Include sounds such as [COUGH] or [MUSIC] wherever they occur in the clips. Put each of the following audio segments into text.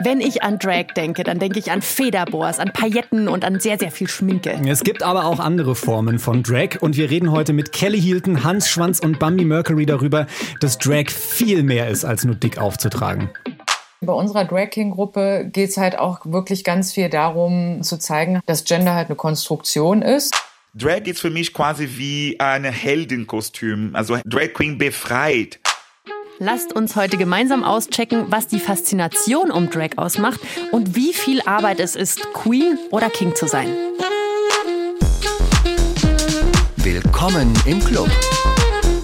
Wenn ich an Drag denke, dann denke ich an Federboas, an Pailletten und an sehr, sehr viel Schminke. Es gibt aber auch andere Formen von Drag und wir reden heute mit Kelly Hilton, Hans Schwanz und Bambi Mercury darüber, dass Drag viel mehr ist, als nur dick aufzutragen. Bei unserer Drag King Gruppe geht es halt auch wirklich ganz viel darum zu zeigen, dass Gender halt eine Konstruktion ist. Drag ist für mich quasi wie ein Heldenkostüm, also Drag Queen befreit. Lasst uns heute gemeinsam auschecken, was die Faszination um Drag ausmacht und wie viel Arbeit es ist, Queen oder King zu sein. Willkommen im Club.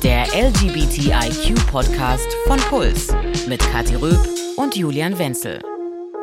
Der LGBTIQ-Podcast von Puls mit Kathi Röb und Julian Wenzel.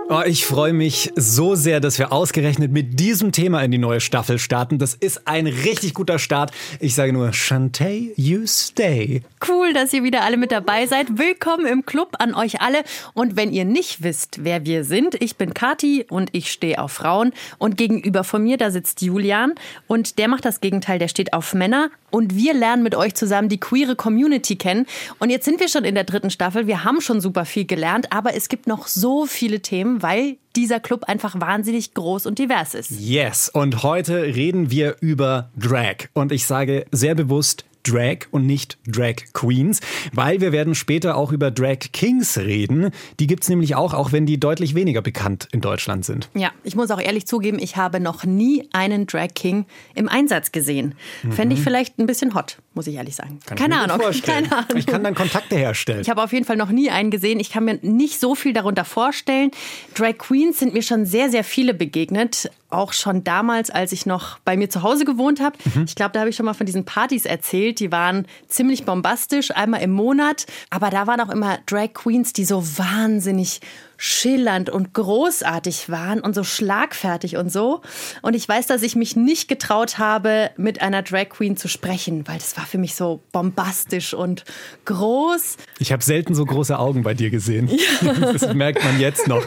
Oh, ich freue mich so sehr, dass wir ausgerechnet mit diesem Thema in die neue Staffel starten. Das ist ein richtig guter Start. Ich sage nur, Shantae, you stay. Cool, dass ihr wieder alle mit dabei seid. Willkommen im Club an euch alle. Und wenn ihr nicht wisst, wer wir sind, ich bin Kati und ich stehe auf Frauen. Und gegenüber von mir, da sitzt Julian. Und der macht das Gegenteil, der steht auf Männer. Und wir lernen mit euch zusammen die queere Community kennen. Und jetzt sind wir schon in der dritten Staffel. Wir haben schon super viel gelernt, aber es gibt noch so viele Themen weil dieser Club einfach wahnsinnig groß und divers ist. Yes, und heute reden wir über Drag. Und ich sage sehr bewusst Drag und nicht Drag Queens, weil wir werden später auch über Drag Kings reden. Die gibt es nämlich auch, auch wenn die deutlich weniger bekannt in Deutschland sind. Ja, ich muss auch ehrlich zugeben, ich habe noch nie einen Drag King im Einsatz gesehen. Mhm. Fände ich vielleicht ein bisschen hot, muss ich ehrlich sagen. Kann keine Ahnung, [LAUGHS] keine Ahnung. Ich kann dann Kontakte herstellen. Ich habe auf jeden Fall noch nie einen gesehen. Ich kann mir nicht so viel darunter vorstellen. Drag Queens sind mir schon sehr, sehr viele begegnet auch schon damals, als ich noch bei mir zu Hause gewohnt habe. Mhm. Ich glaube, da habe ich schon mal von diesen Partys erzählt. Die waren ziemlich bombastisch, einmal im Monat. Aber da waren auch immer Drag Queens, die so wahnsinnig schillernd und großartig waren und so schlagfertig und so. Und ich weiß, dass ich mich nicht getraut habe, mit einer Drag Queen zu sprechen, weil das war für mich so bombastisch und groß. Ich habe selten so große Augen bei dir gesehen. Ja. [LAUGHS] Das merkt man jetzt noch.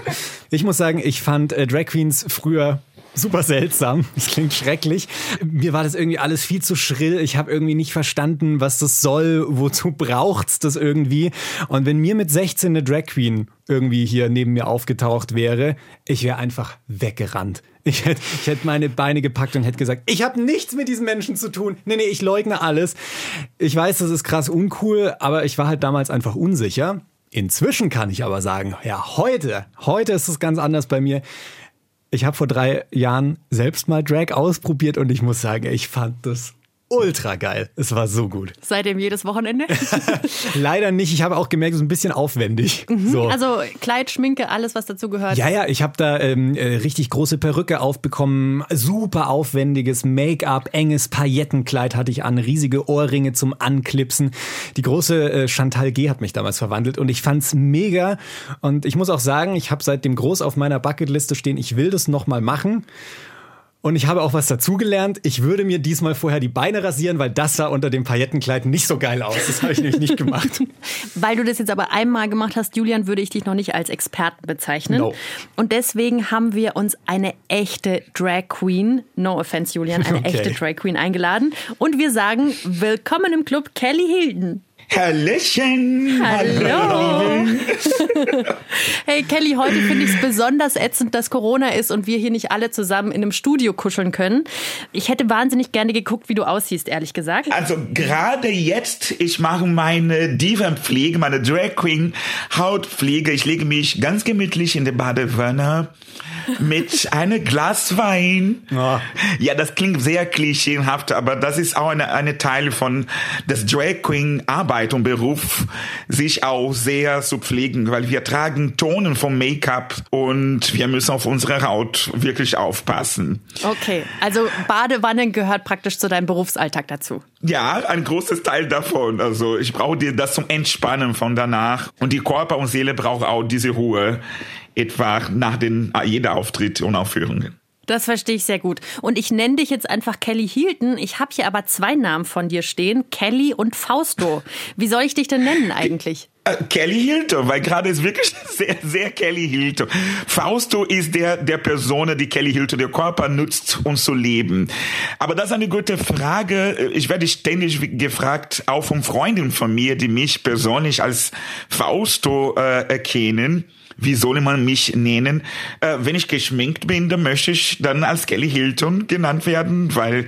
Ich muss sagen, ich fand äh, Drag Queens früher super seltsam. Das klingt schrecklich. Mir war das irgendwie alles viel zu schrill. Ich habe irgendwie nicht verstanden, was das soll. Wozu [LAUGHS] braucht's das irgendwie? Und wenn mir mit 16 eine Drag Queen irgendwie hier neben mir aufgetaucht wäre, ich wäre einfach weggerannt. Ich hätte, ich hätte meine Beine gepackt und hätte gesagt, ich habe nichts mit diesen Menschen zu tun. Nee, nee, ich leugne alles. Ich weiß, das ist krass uncool, aber ich war halt damals einfach unsicher. Inzwischen kann ich aber sagen, ja, heute, heute ist es ganz anders bei mir. Ich habe vor drei Jahren selbst mal Drag ausprobiert und ich muss sagen, ich fand das ultra geil. Es war so gut. Seitdem jedes Wochenende? [LAUGHS] [LAUGHS] Leider nicht. Ich habe auch gemerkt, es ist ein bisschen aufwendig. Mhm. So. Also Kleid, Schminke, alles, was dazu gehört. Ja, ja, ich habe da ähm, äh, richtig große Perücke aufbekommen, super aufwendiges Make-up, enges Paillettenkleid hatte ich an, riesige Ohrringe zum Anklipsen. Die große äh, Chantal G hat mich damals verwandelt und ich fand's mega. Und ich muss auch sagen, ich habe seitdem groß auf meiner Bucketliste stehen, ich will das nochmal machen. Und ich habe auch was dazugelernt. Ich würde mir diesmal vorher die Beine rasieren, weil das sah unter dem Paillettenkleid nicht so geil aus. Das habe ich nämlich nicht gemacht. [LAUGHS] weil du das jetzt aber einmal gemacht hast, Julian, würde ich dich noch nicht als Experten bezeichnen. No. Und deswegen haben wir uns eine echte Drag Queen, no offense Julian, eine [LAUGHS] okay. echte Drag Queen eingeladen. Und wir sagen, willkommen im Club Kelly Hilden. Hallöchen! Hallo! hey Kelly, heute finde ich es besonders ätzend, dass Corona ist und wir hier nicht alle zusammen in einem Studio kuscheln können. Ich hätte wahnsinnig gerne geguckt, wie du aussiehst, ehrlich gesagt. Also gerade jetzt, ich mache meine Diva-Pflege, meine Drag Queen Hautpflege. Ich lege mich ganz gemütlich in die Badewanne mit [LAUGHS] einem Glas Wein. Oh. Ja, das klingt sehr klischeehaft, aber das ist auch eine, eine Teil von des Drag Queen Arbeit und Beruf, sich auch sehr zu pflegen, weil wir tragen Tonen vom Make-up und wir müssen auf unsere Haut wirklich aufpassen. Okay, also Badewannen gehört praktisch zu deinem Berufsalltag dazu. Ja, ein großes Teil davon. Also ich brauche dir das zum Entspannen von danach und die Körper und Seele braucht auch diese Ruhe etwa nach den jeder Auftritt und Aufführungen. Das verstehe ich sehr gut. Und ich nenne dich jetzt einfach Kelly Hilton. Ich habe hier aber zwei Namen von dir stehen, Kelly und Fausto. Wie soll ich dich denn nennen eigentlich? Äh, Kelly Hilton, weil gerade ist wirklich [LAUGHS] sehr, sehr Kelly Hilton. Fausto ist der, der Person, die Kelly Hilton, der Körper nutzt, um zu leben. Aber das ist eine gute Frage. Ich werde ständig gefragt, auch von Freundinnen von mir, die mich persönlich als Fausto äh, erkennen wie soll man mich nennen? Äh, wenn ich geschminkt bin, dann möchte ich dann als Kelly Hilton genannt werden, weil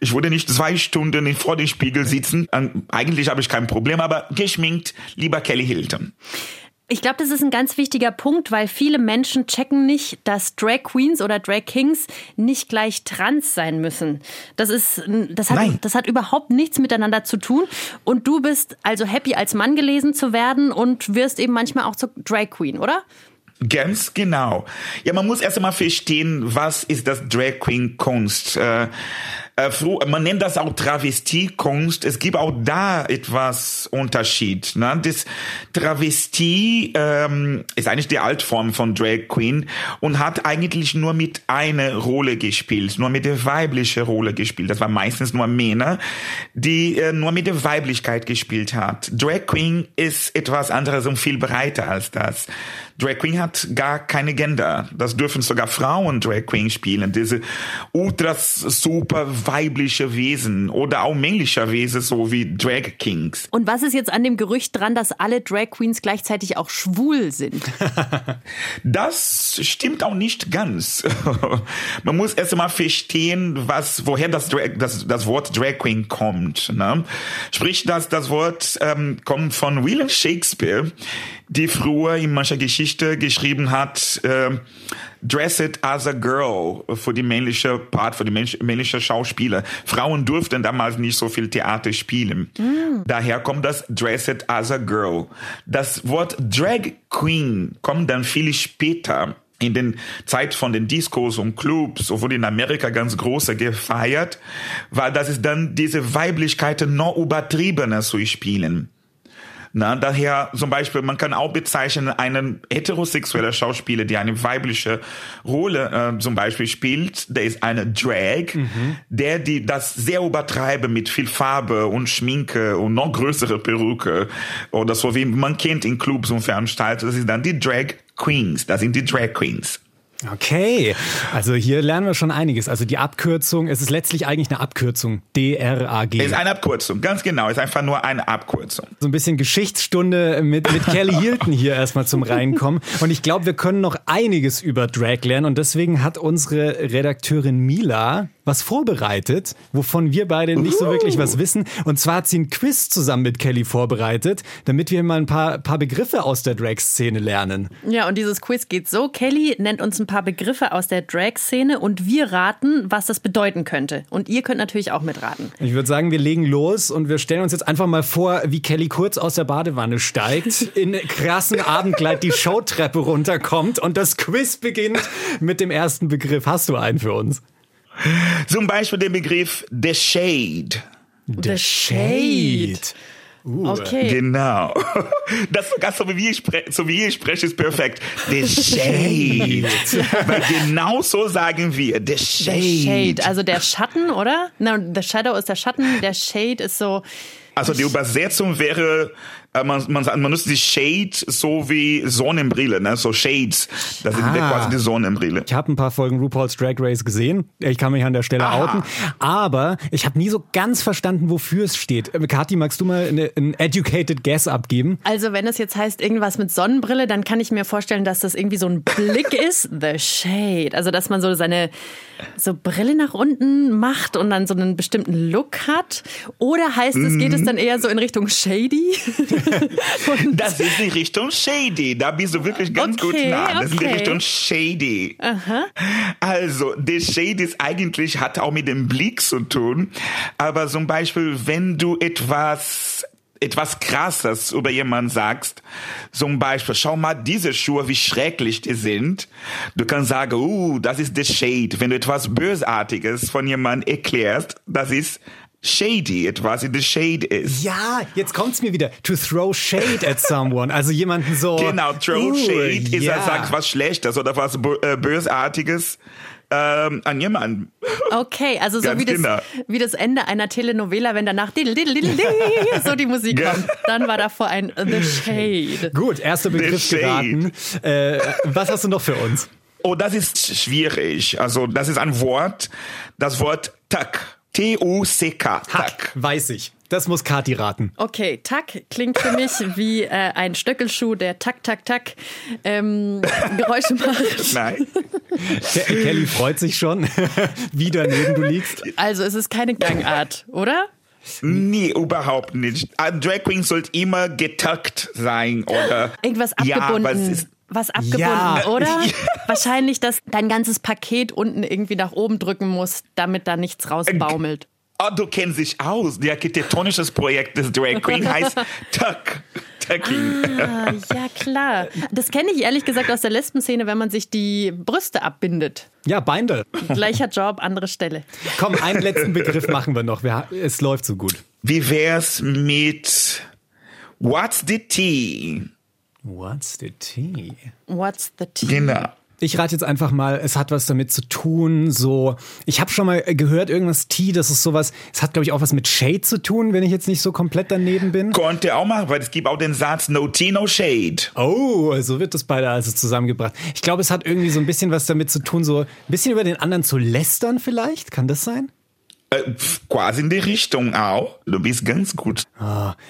ich würde nicht zwei Stunden vor dem Spiegel sitzen. Ähm, eigentlich habe ich kein Problem, aber geschminkt lieber Kelly Hilton. Ich glaube, das ist ein ganz wichtiger Punkt, weil viele Menschen checken nicht, dass Drag Queens oder Drag Kings nicht gleich trans sein müssen. Das ist, das hat, Nein. das hat überhaupt nichts miteinander zu tun. Und du bist also happy, als Mann gelesen zu werden und wirst eben manchmal auch zur Drag Queen, oder? Ganz genau. Ja, man muss erst einmal verstehen, was ist das Drag Queen Kunst. Äh, äh, man nennt das auch Travestiekunst. Es gibt auch da etwas Unterschied. Ne? Das Travestie ähm, ist eigentlich die Altform von Drag Queen und hat eigentlich nur mit einer Rolle gespielt, nur mit der weiblichen Rolle gespielt. Das war meistens nur Männer, die äh, nur mit der Weiblichkeit gespielt hat. Drag Queen ist etwas anderes und viel breiter als das. Drag Queen hat gar keine Gender. Das dürfen sogar Frauen Drag Queen spielen. Diese ultra super weibliche Wesen oder auch männliche Wesen, so wie Drag Kings. Und was ist jetzt an dem Gerücht dran, dass alle Drag Queens gleichzeitig auch schwul sind? [LAUGHS] das stimmt auch nicht ganz. [LAUGHS] Man muss erst einmal verstehen, was, woher das, Drag, das, das Wort Drag Queen kommt. Ne? Sprich, dass das Wort ähm, kommt von William Shakespeare, die früher in mancher Geschichte geschrieben hat, äh, Dress it as a girl für die männliche Part, für die männliche Schauspieler. Frauen durften damals nicht so viel Theater spielen. Mm. Daher kommt das Dress it as a girl. Das Wort Drag Queen kommt dann viel später in den Zeit von den Discos und Clubs, wurde in Amerika ganz große gefeiert, weil das ist dann diese Weiblichkeit noch übertriebener zu spielen. Na, daher zum Beispiel, man kann auch bezeichnen, einen heterosexuellen Schauspieler, der eine weibliche Rolle äh, zum Beispiel spielt, der ist eine Drag, mhm. der die das sehr übertreibe mit viel Farbe und Schminke und noch größere Perücke oder so wie man kennt in Clubs und Veranstaltungen, das ist dann die Drag Queens, das sind die Drag Queens. Okay, also hier lernen wir schon einiges. Also die Abkürzung, es ist letztlich eigentlich eine Abkürzung, D-R-A-G. Es ist eine Abkürzung, ganz genau, es ist einfach nur eine Abkürzung. So ein bisschen Geschichtsstunde mit, mit Kelly Hilton hier erstmal zum Reinkommen. Und ich glaube, wir können noch einiges über Drag lernen und deswegen hat unsere Redakteurin Mila was vorbereitet, wovon wir beide nicht so wirklich was wissen. Und zwar hat sie ein Quiz zusammen mit Kelly vorbereitet, damit wir mal ein paar, paar Begriffe aus der Drag-Szene lernen. Ja, und dieses Quiz geht so. Kelly nennt uns ein paar Begriffe aus der Drag-Szene und wir raten, was das bedeuten könnte. Und ihr könnt natürlich auch mitraten. Ich würde sagen, wir legen los und wir stellen uns jetzt einfach mal vor, wie Kelly kurz aus der Badewanne steigt, [LAUGHS] in krassen Abendkleid die Showtreppe runterkommt und das Quiz beginnt mit dem ersten Begriff. Hast du einen für uns? Zum Beispiel den Begriff The Shade. The Shade. Uh, okay. Genau. [LAUGHS] Das sogar so wie ich, spre so wie ich spreche, ist perfekt. The Shade. [LAUGHS] Weil genau so sagen wir. The Shade. The Shade. Also der Schatten, oder? No, the Shadow ist der Schatten. Der Shade ist so. Also die Übersetzung wäre man, man, man nutzt die Shade so wie Sonnenbrille, ne? so Shades. Das sind ah. quasi die Sonnenbrille. Ich habe ein paar Folgen RuPaul's Drag Race gesehen. Ich kann mich an der Stelle Aha. outen. Aber ich habe nie so ganz verstanden, wofür es steht. Äh, Kathi, magst du mal einen educated guess abgeben? Also wenn es jetzt heißt irgendwas mit Sonnenbrille, dann kann ich mir vorstellen, dass das irgendwie so ein Blick [LAUGHS] ist. The Shade. Also dass man so seine so Brille nach unten macht und dann so einen bestimmten Look hat. Oder heißt es, geht es mhm. dann eher so in Richtung Shady? [LAUGHS] [LAUGHS] das ist die Richtung Shady. Da bist du wirklich ganz okay, gut nah. Das okay. ist die Richtung Shady. Aha. Also, der Shady ist eigentlich, hat auch mit dem Blick zu tun. Aber zum Beispiel, wenn du etwas etwas Krasses über jemanden sagst, zum Beispiel, schau mal diese Schuhe, wie schrecklich die sind. Du kannst sagen, uh, das ist der Shade. Wenn du etwas Bösartiges von jemandem erklärst, das ist shady, etwas in the shade ist. Ja, jetzt kommt's mir wieder. To throw shade at someone. Also jemanden so. Genau, throw uh, shade ist, yeah. er sagt was Schlechtes oder was äh, Bösartiges. Ähm, an jemanden. Okay, also so wie das, wie das Ende einer Telenovela, wenn danach diddle, diddle, diddle, [LAUGHS] so die Musik kommt. Dann war davor ein The Shade. Gut, erster Begriff geraten. Äh, was hast du noch für uns? Oh, das ist schwierig. Also das ist ein Wort, das Wort Tuck. T-U-C-K. Hack, weiß ich. Das muss Kati raten. Okay, Tack klingt für mich wie äh, ein Stöckelschuh, der Tack, Tack, Tack ähm, Geräusche [LAUGHS] macht. Nein. Ke Kelly freut sich schon, [LAUGHS] wie daneben du liegst. Also es ist keine Gangart, oder? Nee, überhaupt nicht. Ein Drag Queen sollte immer getuckt sein oder. Irgendwas Ja, aber es abgebunden. ist- was abgebunden, Ja. oder? [LAUGHS] Wahrscheinlich, dass dein ganzes Paket unten irgendwie nach oben drücken muss, damit da nichts rausbaumelt. Oh, du kennst dich aus. Der architektonisches Projekt des Drag Queen [LAUGHS] heißt Tuck. Tucking. Ah, ja, klar. Das kenne ich ehrlich gesagt aus der Lesben-Szene, wenn man sich die Brüste abbindet. Ja, Beindel. Gleicher Job, andere Stelle. Komm, einen letzten Begriff machen wir noch. Wir, es läuft so gut. Wie wär's mit What's the Tea? What's the tea? What's the tea? Genau. Ich rate jetzt einfach mal, es hat was damit zu tun, so, ich habe schon mal gehört, irgendwas Tea, das ist sowas, es hat glaube ich auch was mit Shade zu tun, wenn ich jetzt nicht so komplett daneben bin. Konnte auch machen, weil es gibt auch den Satz No Tea, No Shade. Oh, so wird das beide also zusammengebracht. Ich glaube, es hat irgendwie so ein bisschen was damit zu tun, so ein bisschen über den anderen zu lästern vielleicht, kann das sein? Äh, quasi in die Richtung auch. Du bist ganz gut.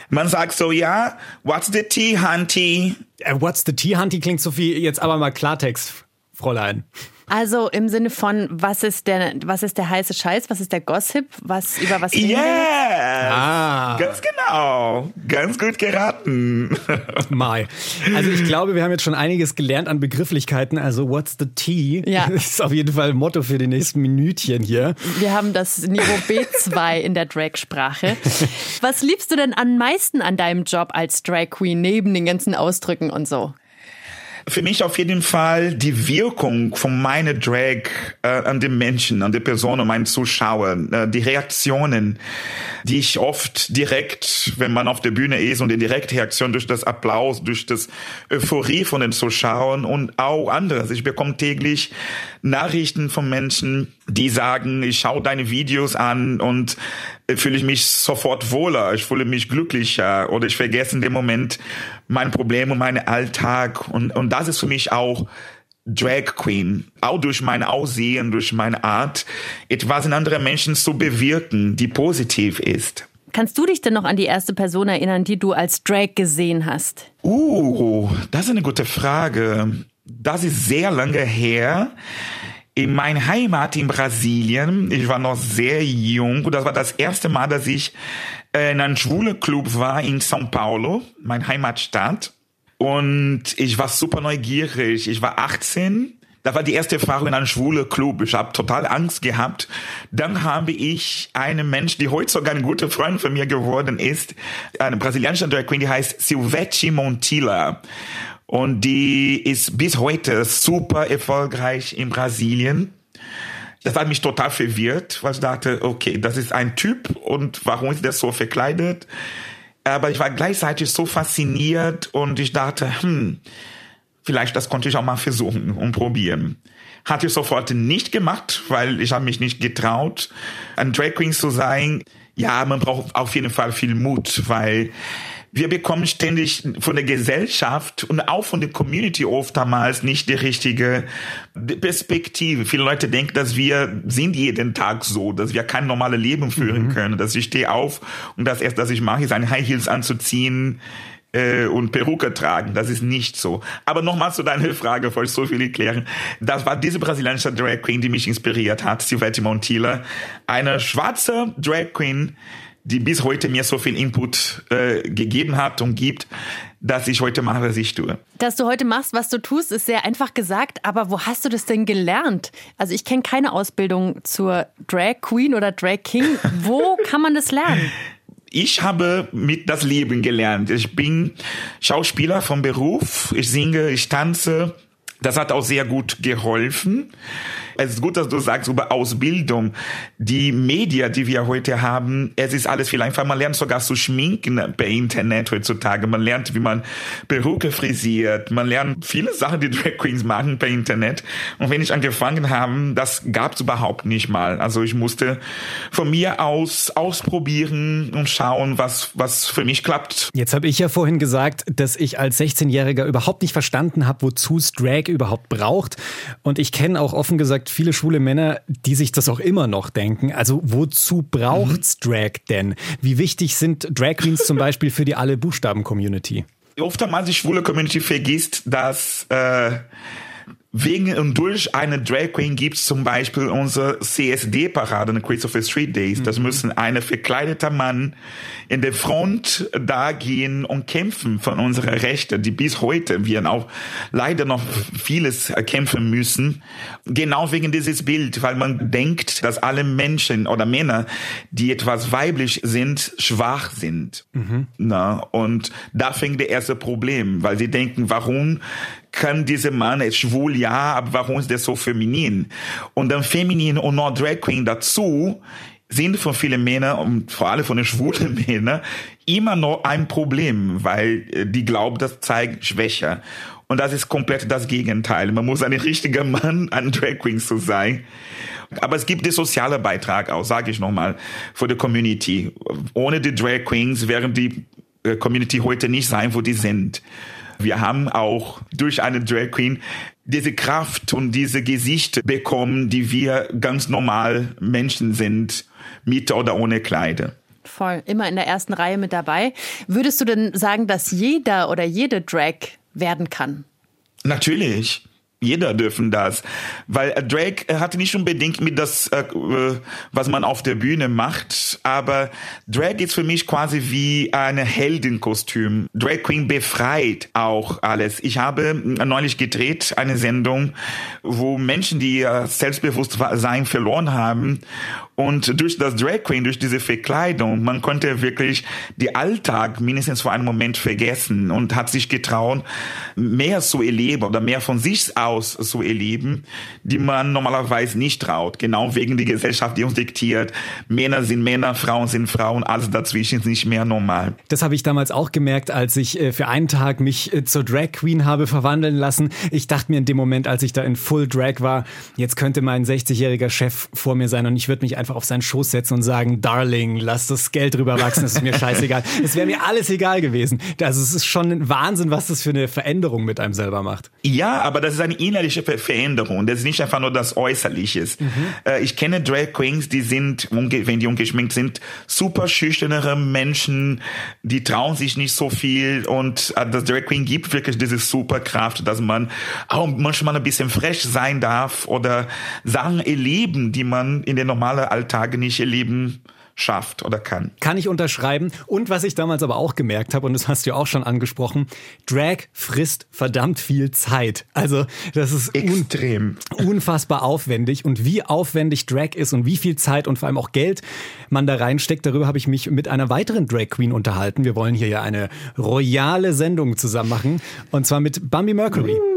Man sagt so, ja, what's the tea, Hunty? Äh, What's the tea, Hunty klingt so viel, jetzt aber mal Klartext, Fräulein. Also im Sinne von, was ist der, was ist der heiße Scheiß, was ist der Gossip, was über was reden? Yes! Ah. Ganz genau. Ganz gut geraten. [LAUGHS] Mai. Also ich glaube, wir haben jetzt schon einiges gelernt an Begrifflichkeiten. Also what's the tea? Ja. [LAUGHS] ist auf jeden Fall ein Motto für die nächsten Minütchen hier. Wir haben das Niveau B2 in der Drag-Sprache. Was liebst du denn am meisten an deinem Job als Drag Queen, neben den ganzen Ausdrücken und so? Für mich auf jeden Fall die Wirkung von meiner Drag äh, an den Menschen, an die Person und meinen Zuschauern, äh, die Reaktionen, die ich oft direkt, wenn man auf der Bühne ist und die direkte Reaktion durch das Applaus, durch das Euphorie von den Zuschauern und auch anderes. Ich bekomme täglich Nachrichten von Menschen, die sagen, ich schaue deine Videos an und äh, fühle ich mich sofort wohler, ich fühle mich glücklicher oder ich vergesse in dem Moment mein Problem und meinen Alltag und, und das ist für mich auch Drag Queen, auch durch mein Aussehen, durch meine Art, etwas in anderen Menschen zu bewirken, die positiv ist. Kannst du dich denn noch an die erste Person erinnern, die du als Drag gesehen hast? Uh, das ist eine gute Frage. Das ist sehr lange her. In meiner Heimat in Brasilien, ich war noch sehr jung das war das erste Mal, dass ich äh, in einem schwule Club war in São Paulo, mein Heimatstadt. Und ich war super neugierig. Ich war 18. Das war die erste Erfahrung in einem schwulen Club. Ich habe total Angst gehabt. Dann habe ich einen Mensch, die heute sogar ein guter Freund von mir geworden ist, eine brasilianische Drag Queen, die heißt Silvete Montilla. Und die ist bis heute super erfolgreich in Brasilien. Das hat mich total verwirrt, weil ich dachte, okay, das ist ein Typ und warum ist der so verkleidet? Aber ich war gleichzeitig so fasziniert und ich dachte, hm, vielleicht das konnte ich auch mal versuchen und probieren. Hatte ich sofort nicht gemacht, weil ich habe mich nicht getraut, ein Drag Queen zu sein. Ja, man braucht auf jeden Fall viel Mut, weil wir bekommen ständig von der Gesellschaft und auch von der Community oftmals nicht die richtige Perspektive. Viele Leute denken, dass wir sind jeden Tag so, dass wir kein normales Leben führen können, dass ich stehe auf und das erste, was ich mache, ist ein High Heels anzuziehen äh, und Perücke tragen. Das ist nicht so. Aber nochmal zu deiner Frage, wollte ich so viel erklären. Das war diese brasilianische Drag Queen, die mich inspiriert hat, Silvete Montilla. Eine schwarze Drag Queen, die bis heute mir so viel Input äh, gegeben hat und gibt, dass ich heute mache, was ich tue. Dass du heute machst, was du tust, ist sehr einfach gesagt, aber wo hast du das denn gelernt? Also ich kenne keine Ausbildung zur Drag Queen oder Drag King. Wo [LAUGHS] kann man das lernen? ich habe mit das Leben gelernt. Ich bin Schauspieler vom Beruf. Ich singe, ich tanze. Das hat auch sehr gut geholfen. Es ist gut, dass du sagst über Ausbildung. Die Medien, die wir heute haben, es ist alles viel einfacher. Man lernt sogar zu schminken per Internet heutzutage. Man lernt, wie man Perücke frisiert. Man lernt viele Sachen, die Drag Queens machen per Internet. Und wenn ich angefangen habe, das gab es überhaupt nicht mal. Also ich musste von mir aus ausprobieren und schauen, was, was für mich klappt. Jetzt habe ich ja vorhin gesagt, dass ich als 16-Jähriger überhaupt nicht verstanden habe, wozu es Drag überhaupt braucht. Und ich kenne auch offen gesagt gehört viele schwule Männer, die sich das auch immer noch denken. Also wozu braucht's mhm. Drag denn? Wie wichtig sind Drag Queens zum Beispiel für die alle Buchstaben-Community? Oftmals die schwule Community vergisst, dass äh, Wegen und durch eine Drag Queen gibt es zum Beispiel unsere CSD-Parade, eine Christopher Street Days. Das mhm. müssen eine verkleideter Mann in der Front da gehen und kämpfen von unseren Rechten, die bis heute wir auch leider noch vieles kämpfen müssen. Genau wegen dieses Bild, weil man denkt, dass alle Menschen oder Männer, die etwas weiblich sind, schwach sind. Mhm. Na, und da fängt der erste Problem, weil sie denken, warum kann dieser Mann, ist schwul, ja, aber warum ist der so feminin? Und dann feminin und noch Drag Queen dazu sind von vielen Männern und vor allem von den schwulen [LAUGHS] Männern immer noch ein Problem, weil äh, die glauben, das zeigt Schwäche. Und das ist komplett das Gegenteil. Man muss ein richtiger Mann [LAUGHS] an Drag Queens zu sein. Aber es gibt den sozialen Beitrag auch, sage ich nochmal, für die Community. Ohne die Drag Queens wären die äh, Community heute nicht sein, wo die sind. Wir haben auch durch eine Drag Queen diese Kraft und diese Gesicht bekommen, die wir ganz normal Menschen sind, mit oder ohne Kleider. Voll, immer in der ersten Reihe mit dabei. Würdest du denn sagen, dass jeder oder jede Drag werden kann? Natürlich jeder dürfen das, weil Drake hatte nicht unbedingt mit das, äh, was man auf der Bühne macht, aber Drag ist für mich quasi wie eine Heldenkostüm. Drag Queen befreit auch alles. Ich habe neulich gedreht eine Sendung, wo Menschen, die ihr Selbstbewusstsein verloren haben und durch das Drag Queen, durch diese Verkleidung, man konnte wirklich die Alltag mindestens für einen Moment vergessen und hat sich getraut, mehr zu erleben oder mehr von sich aus zu erleben, die man normalerweise nicht traut. Genau wegen der Gesellschaft, die uns diktiert. Männer sind Männer, Frauen sind Frauen, alles dazwischen ist nicht mehr normal. Das habe ich damals auch gemerkt, als ich äh, für einen Tag mich äh, zur Drag Queen habe verwandeln lassen. Ich dachte mir in dem Moment, als ich da in Full Drag war, jetzt könnte mein 60-jähriger Chef vor mir sein und ich würde mich einfach einfach auf seinen Schoß setzen und sagen, Darling, lass das Geld drüber wachsen, das ist mir scheißegal. [LAUGHS] es wäre mir alles egal gewesen. Also es ist schon ein Wahnsinn, was das für eine Veränderung mit einem selber macht. Ja, aber das ist eine innerliche Veränderung. Das ist nicht einfach nur das Äußerliche. Mhm. Äh, ich kenne Drag Queens, die sind, wenn die ungeschminkt sind, super schüchternere Menschen, die trauen sich nicht so viel und äh, das Drag Queen gibt wirklich diese Superkraft, dass man auch manchmal ein bisschen frech sein darf oder Sachen erleben, die man in der normalen Alltag nicht erleben schafft oder kann. Kann ich unterschreiben. Und was ich damals aber auch gemerkt habe, und das hast du auch schon angesprochen, Drag frisst verdammt viel Zeit. Also das ist extrem un unfassbar aufwendig. Und wie aufwendig Drag ist und wie viel Zeit und vor allem auch Geld man da reinsteckt, darüber habe ich mich mit einer weiteren Drag Queen unterhalten. Wir wollen hier ja eine royale Sendung zusammen machen. Und zwar mit Bambi Mercury. Uh.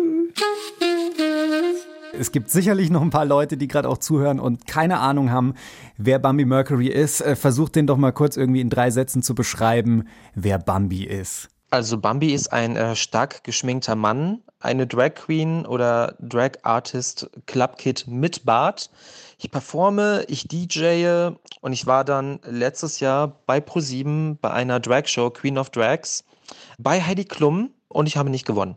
Es gibt sicherlich noch ein paar Leute, die gerade auch zuhören und keine Ahnung haben, wer Bambi Mercury ist. Äh, versucht den doch mal kurz irgendwie in drei Sätzen zu beschreiben, wer Bambi ist. Also Bambi ist ein äh, stark geschminkter Mann, eine Drag Queen oder Drag Artist Club Kid mit Bart. Ich performe, ich DJe und ich war dann letztes Jahr bei ProSieben bei einer Drag Show Queen of Drags bei Heidi Klum und ich habe nicht gewonnen.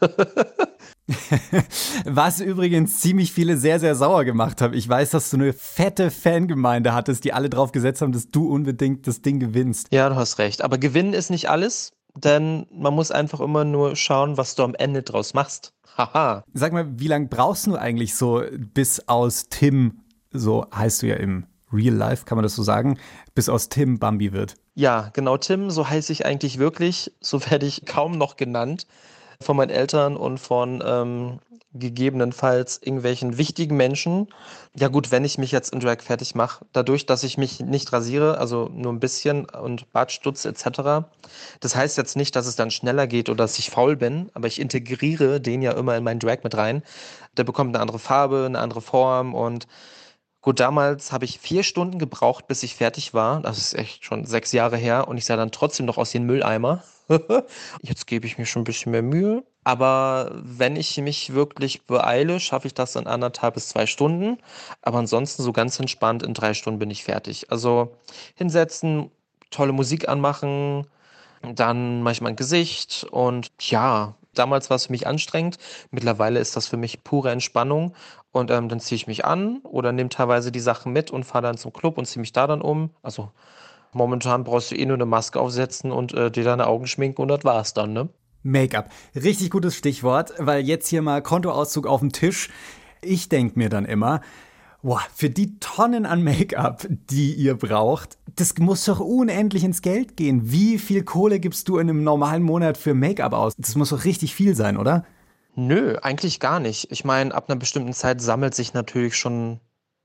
[LAUGHS] [LAUGHS] Was übrigens ziemlich viele sehr, sehr sauer gemacht haben. Ich weiß, dass du eine fette Fangemeinde hattest, die alle drauf gesetzt haben, dass du unbedingt das Ding gewinnst. Ja, du hast recht. Aber gewinnen ist nicht alles, denn man muss einfach immer nur schauen, was du am Ende draus machst. Haha. Sag mal, wie lange brauchst du eigentlich so, bis aus Tim, so heißt du ja im Real Life, kann man das so sagen, bis aus Tim Bambi wird? Ja, genau, Tim, so heiße ich eigentlich wirklich. So werde ich kaum noch genannt von meinen Eltern und von ähm, gegebenenfalls irgendwelchen wichtigen Menschen. Ja gut, wenn ich mich jetzt in Drag fertig mache, dadurch, dass ich mich nicht rasiere, also nur ein bisschen und Bartstutz etc. Das heißt jetzt nicht, dass es dann schneller geht oder dass ich faul bin, aber ich integriere den ja immer in meinen Drag mit rein. Der bekommt eine andere Farbe, eine andere Form und Gut, damals habe ich vier Stunden gebraucht, bis ich fertig war. Das ist echt schon sechs Jahre her und ich sah dann trotzdem noch aus den Mülleimer. [LAUGHS] Jetzt gebe ich mir schon ein bisschen mehr Mühe. Aber wenn ich mich wirklich beeile, schaffe ich das in anderthalb bis zwei Stunden. Aber ansonsten so ganz entspannt, in drei Stunden bin ich fertig. Also hinsetzen, tolle Musik anmachen, dann mache ich mein Gesicht und ja, Damals war es für mich anstrengend. Mittlerweile ist das für mich pure Entspannung. Und ähm, dann ziehe ich mich an oder nehme teilweise die Sachen mit und fahre dann zum Club und ziehe mich da dann um. Also momentan brauchst du eh nur eine Maske aufsetzen und äh, dir deine Augen schminken und das war's dann, ne? Make-up. Richtig gutes Stichwort, weil jetzt hier mal Kontoauszug auf dem Tisch. Ich denke mir dann immer, Boah, für die Tonnen an Make-up, die ihr braucht, das muss doch unendlich ins Geld gehen. Wie viel Kohle gibst du in einem normalen Monat für Make-up aus? Das muss doch richtig viel sein, oder? Nö, eigentlich gar nicht. Ich meine, ab einer bestimmten Zeit sammelt sich natürlich schon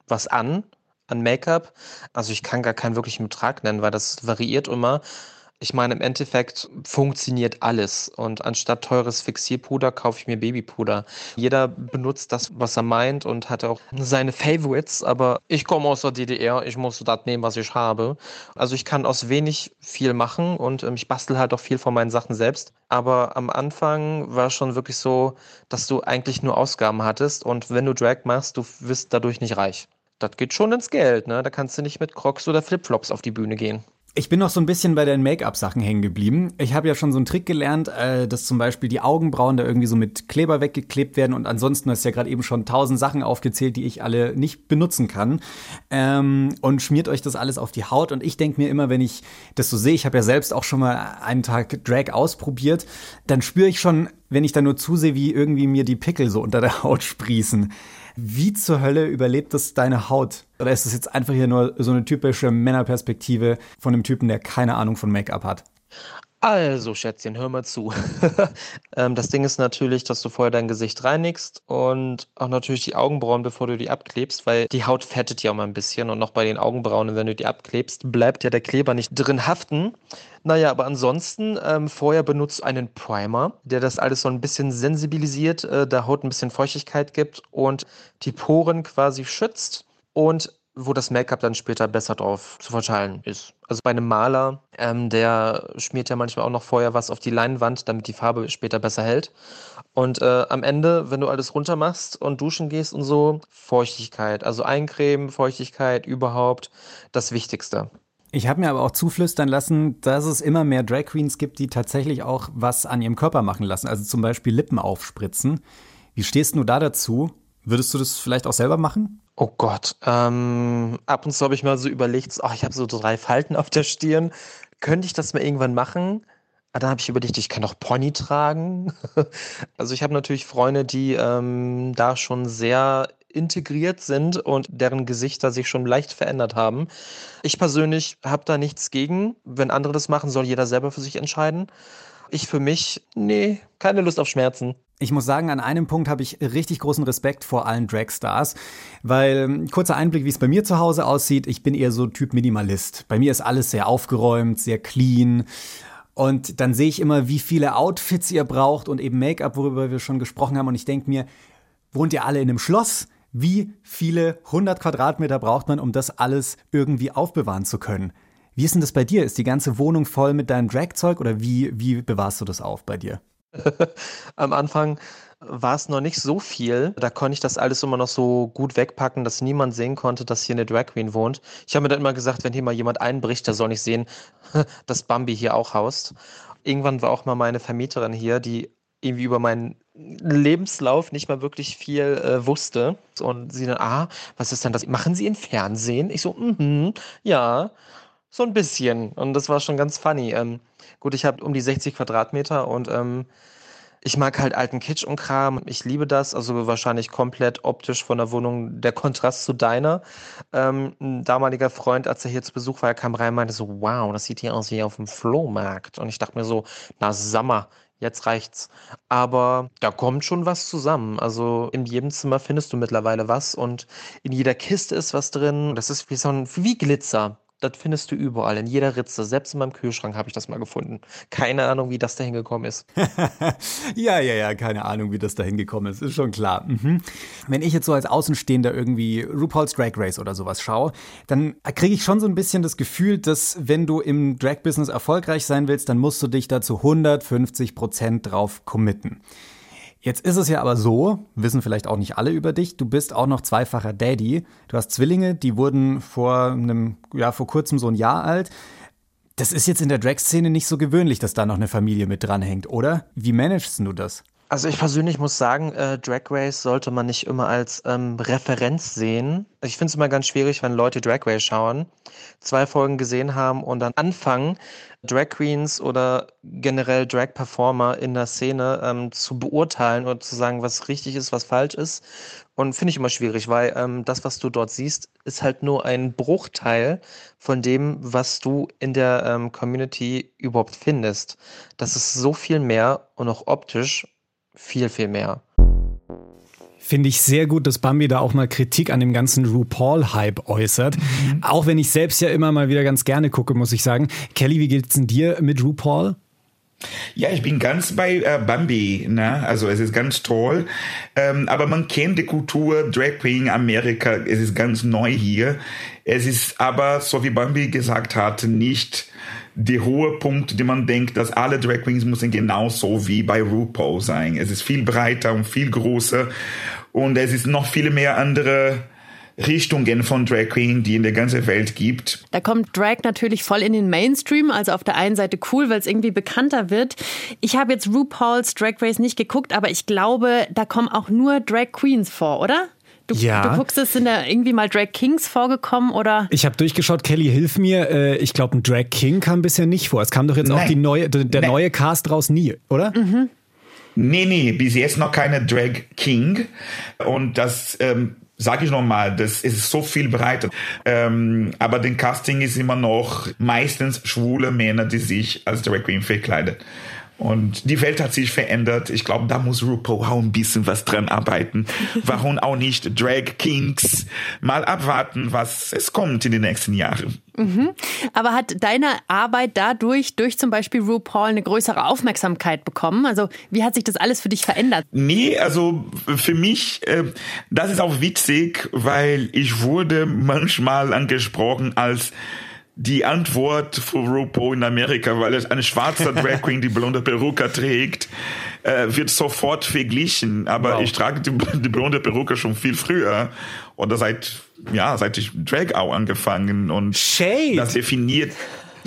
was an, an Make-up. Also ich kann gar keinen wirklichen Betrag nennen, weil das variiert immer. Ich meine, im Endeffekt funktioniert alles. Und anstatt teures Fixierpuder kaufe ich mir Babypuder. Jeder benutzt das, was er meint und hat auch seine Favorites. Aber ich komme aus der DDR, ich muss das nehmen, was ich habe. Also ich kann aus wenig viel machen und ähm, ich bastel halt auch viel von meinen Sachen selbst. Aber am Anfang war schon wirklich so, dass du eigentlich nur Ausgaben hattest. Und wenn du Drag machst, du wirst dadurch nicht reich. Das geht schon ins Geld, ne? Da kannst du nicht mit Crocs oder Flipflops auf die Bühne gehen. Ich bin noch so ein bisschen bei den Make-up-Sachen hängen geblieben. Ich habe ja schon so einen Trick gelernt, äh, dass zum Beispiel die Augenbrauen da irgendwie so mit Kleber weggeklebt werden und ansonsten hast du ja gerade eben schon tausend Sachen aufgezählt, die ich alle nicht benutzen kann. Ähm, und schmiert euch das alles auf die Haut. Und ich denke mir immer, wenn ich das so sehe, ich habe ja selbst auch schon mal einen Tag Drag ausprobiert, dann spüre ich schon, wenn ich da nur zusehe, wie irgendwie mir die Pickel so unter der [LAUGHS] Haut sprießen. Wie zur Hölle überlebt das deine Haut? Oder ist das jetzt einfach hier nur so eine typische Männerperspektive von einem Typen, der keine Ahnung von Make-up hat? Also, Schätzchen, hör mal zu. [LAUGHS] ähm, das Ding ist natürlich, dass du vorher dein Gesicht reinigst und auch natürlich die Augenbrauen, bevor du die abklebst, weil die Haut fettet ja auch mal ein bisschen und noch bei den Augenbrauen, wenn du die abklebst, bleibt ja der Kleber nicht drin haften. Naja, aber ansonsten, ähm, vorher benutzt einen Primer, der das alles so ein bisschen sensibilisiert, äh, der Haut ein bisschen Feuchtigkeit gibt und die Poren quasi schützt. Und wo das Make-up dann später besser drauf zu verteilen ist. Also bei einem Maler, ähm, der schmiert ja manchmal auch noch vorher was auf die Leinwand, damit die Farbe später besser hält. Und äh, am Ende, wenn du alles runter machst und duschen gehst und so, Feuchtigkeit. Also Eincremen, Feuchtigkeit, überhaupt das Wichtigste. Ich habe mir aber auch zuflüstern lassen, dass es immer mehr Drag Queens gibt, die tatsächlich auch was an ihrem Körper machen lassen. Also zum Beispiel Lippen aufspritzen. Wie stehst du da dazu? Würdest du das vielleicht auch selber machen? Oh Gott, ähm, ab und zu habe ich mal so überlegt, ach, ich habe so drei Falten auf der Stirn. Könnte ich das mal irgendwann machen? Aber dann habe ich überlegt, ich kann doch Pony tragen. [LAUGHS] also ich habe natürlich Freunde, die ähm, da schon sehr integriert sind und deren Gesichter sich schon leicht verändert haben. Ich persönlich habe da nichts gegen. Wenn andere das machen, soll jeder selber für sich entscheiden. Ich für mich, nee, keine Lust auf Schmerzen. Ich muss sagen, an einem Punkt habe ich richtig großen Respekt vor allen Dragstars, weil ähm, kurzer Einblick, wie es bei mir zu Hause aussieht. Ich bin eher so Typ Minimalist. Bei mir ist alles sehr aufgeräumt, sehr clean. Und dann sehe ich immer, wie viele Outfits ihr braucht und eben Make-up, worüber wir schon gesprochen haben. Und ich denke mir, wohnt ihr alle in einem Schloss? Wie viele 100 Quadratmeter braucht man, um das alles irgendwie aufbewahren zu können? Wie ist denn das bei dir? Ist die ganze Wohnung voll mit deinem Dragzeug oder wie, wie bewahrst du das auf bei dir? [LAUGHS] Am Anfang war es noch nicht so viel. Da konnte ich das alles immer noch so gut wegpacken, dass niemand sehen konnte, dass hier eine Drag Queen wohnt. Ich habe mir dann immer gesagt, wenn hier mal jemand einbricht, der soll nicht sehen, [LAUGHS] dass Bambi hier auch haust. Irgendwann war auch mal meine Vermieterin hier, die irgendwie über meinen Lebenslauf nicht mal wirklich viel äh, wusste. Und sie dann, ah, was ist denn das? Machen Sie im Fernsehen? Ich so, mhm, ja, so ein bisschen. Und das war schon ganz funny. Ähm, Gut, ich habe um die 60 Quadratmeter und ähm, ich mag halt alten Kitsch und Kram. Ich liebe das. Also wahrscheinlich komplett optisch von der Wohnung der Kontrast zu deiner. Ähm, ein damaliger Freund, als er hier zu Besuch war, kam rein und meinte so, wow, das sieht hier aus wie auf dem Flohmarkt. Und ich dachte mir so, na Sommer, jetzt reicht's. Aber da kommt schon was zusammen. Also in jedem Zimmer findest du mittlerweile was und in jeder Kiste ist was drin. Das ist wie so ein, wie Glitzer das findest du überall, in jeder Ritze. Selbst in meinem Kühlschrank habe ich das mal gefunden. Keine Ahnung, wie das da hingekommen ist. [LAUGHS] ja, ja, ja, keine Ahnung, wie das da hingekommen ist. Ist schon klar. Mhm. Wenn ich jetzt so als Außenstehender irgendwie RuPaul's Drag Race oder sowas schaue, dann kriege ich schon so ein bisschen das Gefühl, dass wenn du im Drag-Business erfolgreich sein willst, dann musst du dich da zu 150 Prozent drauf committen. Jetzt ist es ja aber so, wissen vielleicht auch nicht alle über dich, du bist auch noch zweifacher Daddy. Du hast Zwillinge, die wurden vor einem, ja, vor kurzem so ein Jahr alt. Das ist jetzt in der Drag-Szene nicht so gewöhnlich, dass da noch eine Familie mit dranhängt, oder? Wie managst du das? Also ich persönlich muss sagen, äh, Drag Race sollte man nicht immer als ähm, Referenz sehen. Ich finde es immer ganz schwierig, wenn Leute Drag Race schauen, zwei Folgen gesehen haben und dann anfangen, Drag Queens oder generell Drag Performer in der Szene ähm, zu beurteilen oder zu sagen, was richtig ist, was falsch ist. Und finde ich immer schwierig, weil ähm, das, was du dort siehst, ist halt nur ein Bruchteil von dem, was du in der ähm, Community überhaupt findest. Das ist so viel mehr und auch optisch viel, viel mehr. Finde ich sehr gut, dass Bambi da auch mal Kritik an dem ganzen RuPaul-Hype äußert. Mhm. Auch wenn ich selbst ja immer mal wieder ganz gerne gucke, muss ich sagen. Kelly, wie geht's denn dir mit RuPaul? Ja, ich bin ganz bei äh, Bambi, ne? Also es ist ganz toll. Ähm, aber man kennt die Kultur Drag Queen Amerika. Es ist ganz neu hier. Es ist aber, so wie Bambi gesagt hat, nicht der hohe Punkt, den man denkt, dass alle Drag Queens müssen genauso wie bei RuPaul sein. Es ist viel breiter und viel größer und es ist noch viel mehr andere Richtungen von Drag Queen, die in der ganzen Welt gibt. Da kommt Drag natürlich voll in den Mainstream, also auf der einen Seite cool, weil es irgendwie bekannter wird. Ich habe jetzt RuPaul's Drag Race nicht geguckt, aber ich glaube, da kommen auch nur Drag Queens vor, oder? Du, ja. du guckst es, sind da irgendwie mal Drag Kings vorgekommen oder? Ich habe durchgeschaut, Kelly, hilf mir. Äh, ich glaube, ein Drag King kam bisher nicht vor. Es kam doch jetzt Nein. auch die neue, der Nein. neue Cast raus nie, oder? Mhm. Nee, nee, bis jetzt noch keine Drag King. Und das ähm, sage ich nochmal, das ist so viel breiter. Ähm, aber den Casting ist immer noch meistens schwule Männer, die sich als Drag Queen verkleiden. Und die Welt hat sich verändert. Ich glaube, da muss RuPaul auch ein bisschen was dran arbeiten. [LAUGHS] Warum auch nicht Drag Kings? Mal abwarten, was es kommt in den nächsten Jahren. Mhm. Aber hat deine Arbeit dadurch, durch zum Beispiel RuPaul, eine größere Aufmerksamkeit bekommen? Also wie hat sich das alles für dich verändert? Nee, also für mich, äh, das ist auch witzig, weil ich wurde manchmal angesprochen als die Antwort für RuPaul in Amerika, weil es eine schwarze [LAUGHS] Drag Queen die blonde Perücke trägt, äh, wird sofort verglichen. Aber wow. ich trage die, die blonde Perücke schon viel früher oder seit ja seit ich Drag auch angefangen und Shade. das definiert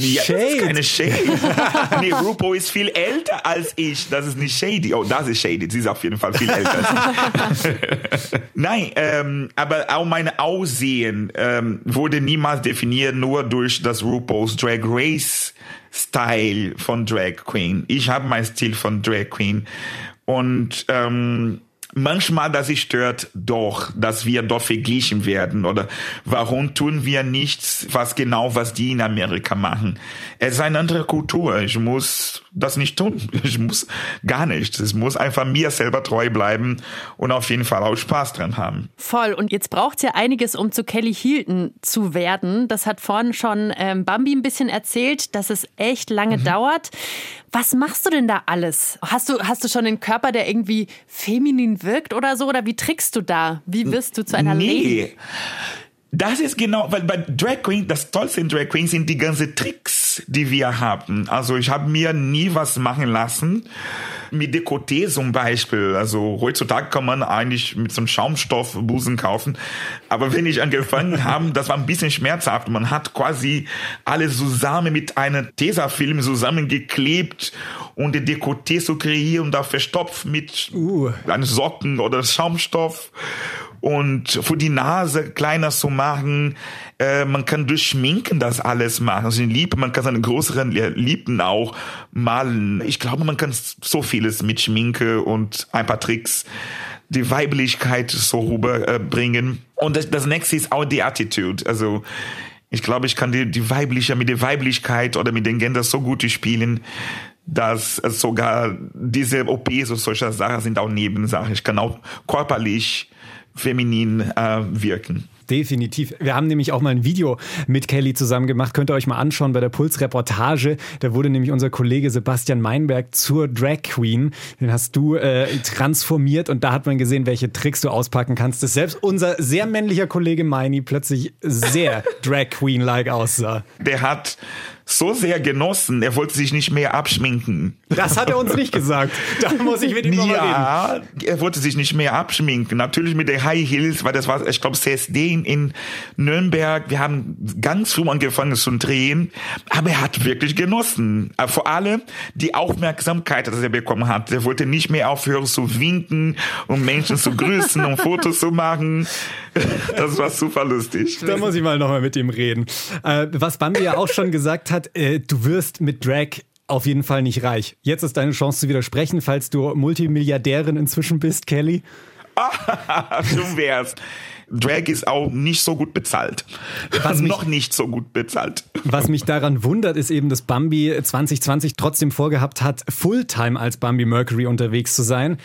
ja, Shade. Das ist keine Shade. [LAUGHS] nee, RuPaul ist viel älter als ich. Das ist nicht shady. Oh, das ist shady. Sie ist auf jeden Fall viel älter als ich. [LAUGHS] Nein, ähm, aber auch mein Aussehen ähm, wurde niemals definiert nur durch das RuPaul's Drag Race Style von Drag Queen. Ich habe mein Stil von Drag Queen und ähm, manchmal, dass es stört doch, dass wir doch verglichen werden oder warum tun wir nichts, was genau, was die in Amerika machen. Es ist eine andere Kultur. Ich muss das nicht tun. [LAUGHS] Ich muss gar nichts. Es muss einfach mir selber treu bleiben und auf jeden Fall auch Spaß dran haben. Voll. Und jetzt braucht es ja einiges, um zu Kelly Hilton zu werden. Das hat vorhin schon ähm, Bambi ein bisschen erzählt, dass es echt lange mhm. dauert. Was machst du denn da alles? Hast du, hast du schon den Körper, der irgendwie feminin wirkt oder so? Oder wie trickst du da? Wie wirst du zu einer nee. Lady? Das ist genau, weil bei Drag Queen, das Tollste in Drag Queen sind die ganzen Tricks, die wir haben. Also ich habe mir nie was machen lassen. Mit Decoté zum Beispiel. Also heutzutage kann man eigentlich mit so einem Schaumstoff Busen kaufen. Aber wenn ich angefangen [LAUGHS] habe, das war ein bisschen schmerzhaft. Man hat quasi alles zusammen mit einem Tesafilm zusammengeklebt und die Decoté zu kreieren und da verstopft mit uh. einem Socken oder Schaumstoff und für die Nase kleiner zu machen. Äh, man kann durch Schminken das alles machen. Also die Lippen, man kann seine größeren Lippen auch malen. Ich glaube, man kann so vieles mit Schminke und ein paar Tricks die Weiblichkeit so rüberbringen. Und das, das nächste ist auch die Attitude. Also ich glaube, ich kann die, die weibliche mit der Weiblichkeit oder mit den Gender so gut spielen, dass sogar diese OPs und solche Sachen sind auch Nebensachen. Ich kann auch körperlich feminin äh, wirken. Definitiv. Wir haben nämlich auch mal ein Video mit Kelly zusammen gemacht. Könnt ihr euch mal anschauen bei der Puls-Reportage. Da wurde nämlich unser Kollege Sebastian Meinberg zur Drag Queen. Den hast du äh, transformiert und da hat man gesehen, welche Tricks du auspacken kannst. Dass selbst unser sehr männlicher Kollege Meini plötzlich sehr [LAUGHS] Drag Queen-like aussah. Der hat so sehr genossen, er wollte sich nicht mehr abschminken. Das hat er uns nicht gesagt. Da muss ich mit ihm ja, reden. er wollte sich nicht mehr abschminken. Natürlich mit den High Heels, weil das war, ich glaube, CSD in, Nürnberg. Wir haben ganz früh angefangen zu drehen, aber er hat wirklich genossen. Äh, vor allem die Aufmerksamkeit, die er bekommen hat. Er wollte nicht mehr aufhören zu winken und Menschen zu grüßen und Fotos zu machen. Das war super lustig. Da muss ich mal nochmal mit ihm reden. Äh, was Bambi ja auch schon gesagt hat, äh, du wirst mit Drag auf jeden Fall nicht reich. Jetzt ist deine Chance zu widersprechen, falls du Multimilliardärin inzwischen bist, Kelly. [LAUGHS] du wärst. Drag ist auch nicht so gut bezahlt. Was mich, noch nicht so gut bezahlt. Was mich daran wundert, ist eben, dass Bambi 2020 trotzdem vorgehabt hat, Fulltime als Bambi Mercury unterwegs zu sein.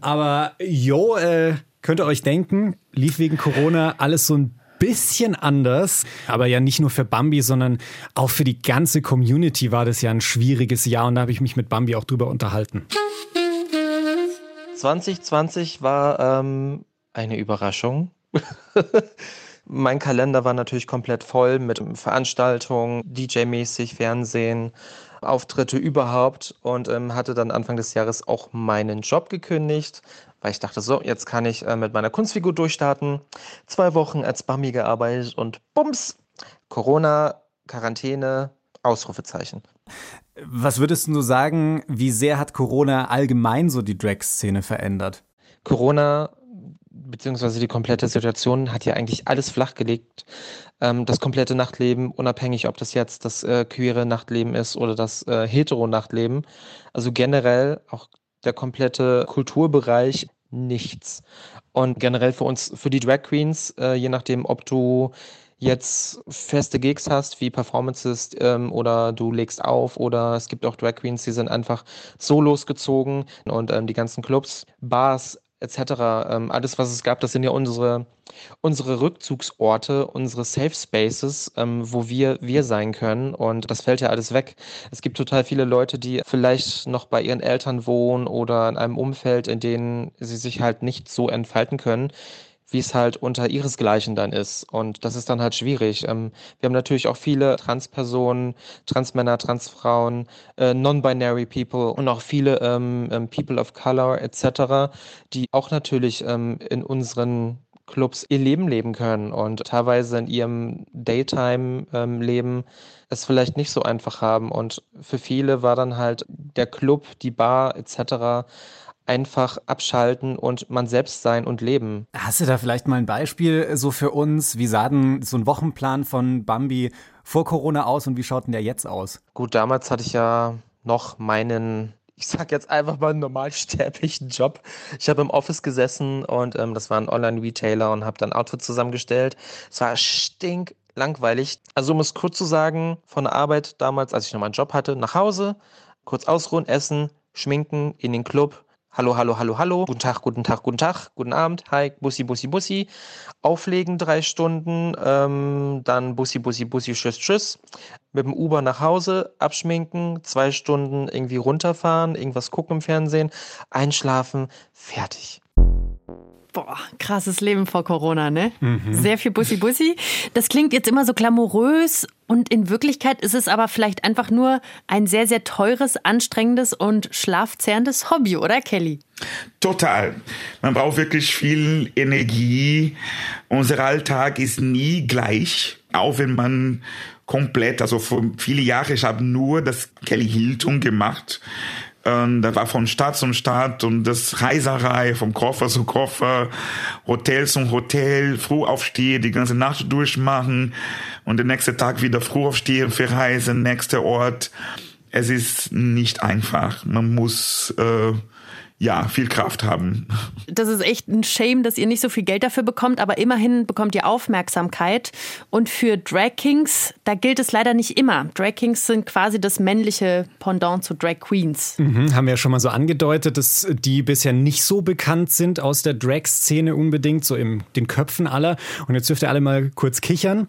Aber jo, äh, könnt ihr euch denken, lief wegen Corona alles so ein bisschen anders. Aber ja nicht nur für Bambi, sondern auch für die ganze Community war das ja ein schwieriges Jahr und da habe ich mich mit Bambi auch drüber unterhalten. 2020 war ähm, eine Überraschung. [LAUGHS] mein Kalender war natürlich komplett voll mit Veranstaltungen, DJ-mäßig, Fernsehen, Auftritte überhaupt und ähm, hatte dann Anfang des Jahres auch meinen Job gekündigt, weil ich dachte, so, jetzt kann ich äh, mit meiner Kunstfigur durchstarten. Zwei Wochen als Bambi gearbeitet und bums, Corona, Quarantäne, Ausrufezeichen. Was würdest du sagen, wie sehr hat Corona allgemein so die Drag-Szene verändert? Corona beziehungsweise die komplette Situation hat ja eigentlich alles flachgelegt. Ähm, das komplette Nachtleben, unabhängig ob das jetzt das äh, queere Nachtleben ist oder das äh, hetero Nachtleben. Also generell auch der komplette Kulturbereich nichts. Und generell für uns, für die Drag Queens, äh, je nachdem, ob du jetzt feste Gigs hast, wie Performances ähm, oder du legst auf oder es gibt auch Drag Queens, die sind einfach so losgezogen und ähm, die ganzen Clubs, Bars, etc. Ähm, alles, was es gab, das sind ja unsere, unsere Rückzugsorte, unsere Safe Spaces, ähm, wo wir wir sein können. Und das fällt ja alles weg. Es gibt total viele Leute, die vielleicht noch bei ihren Eltern wohnen oder in einem Umfeld, in dem sie sich halt nicht so entfalten können wie es halt unter ihresgleichen dann ist. Und das ist dann halt schwierig. Ähm, wir haben natürlich auch viele Transpersonen, Transmänner, Transfrauen, äh, Non-Binary People und auch viele ähm, ähm, People of Color etc., die auch natürlich ähm, in unseren Clubs ihr Leben leben können und teilweise in ihrem Daytime-Leben ähm, es vielleicht nicht so einfach haben. Und für viele war dann halt der Club, die Bar etc einfach abschalten und man selbst sein und leben. Hast du da vielleicht mal ein Beispiel so für uns? Wie sah denn so ein Wochenplan von Bambi vor Corona aus und wie schaut denn der jetzt aus? Gut, damals hatte ich ja noch meinen ich sag jetzt einfach mal einen normalsterblichen Job. Ich habe im Office gesessen und ähm, das war ein Online-Retailer und habe dann Outfits zusammengestellt. Es war stink langweilig. Also um es kurz zu sagen, von der Arbeit damals, als ich noch meinen Job hatte, nach Hause, kurz ausruhen, essen, schminken, in den Club, Hallo, hallo, hallo, hallo. Guten Tag, guten Tag, guten Tag, guten Abend. Hi, Bussi, Bussi, Bussi. Auflegen drei Stunden, ähm, dann Bussi, Bussi, Bussi, Tschüss, Tschüss. Mit dem Uber nach Hause, abschminken, zwei Stunden irgendwie runterfahren, irgendwas gucken im Fernsehen, einschlafen, fertig. Boah, krasses Leben vor Corona, ne? Mhm. Sehr viel Bussi Bussi. Das klingt jetzt immer so glamourös und in Wirklichkeit ist es aber vielleicht einfach nur ein sehr, sehr teures, anstrengendes und schlafzehrendes Hobby, oder Kelly? Total. Man braucht wirklich viel Energie. Unser Alltag ist nie gleich, auch wenn man komplett, also vor viele Jahre, ich habe nur das Kelly Hilton gemacht und da war von Stadt zum Stadt und das Reiserei, vom Koffer zu Koffer, Hotel zum Hotel, früh aufstehen, die ganze Nacht durchmachen und den nächsten Tag wieder früh aufstehen, verreisen, nächster Ort. Es ist nicht einfach. Man muss äh, ja, viel Kraft haben. Das ist echt ein Shame, dass ihr nicht so viel Geld dafür bekommt, aber immerhin bekommt ihr Aufmerksamkeit. Und für Drag Kings, da gilt es leider nicht immer. Drag Kings sind quasi das männliche Pendant zu Drag Queens. Mhm, haben wir ja schon mal so angedeutet, dass die bisher nicht so bekannt sind aus der Drag-Szene unbedingt, so in den Köpfen aller. Und jetzt dürft ihr alle mal kurz kichern.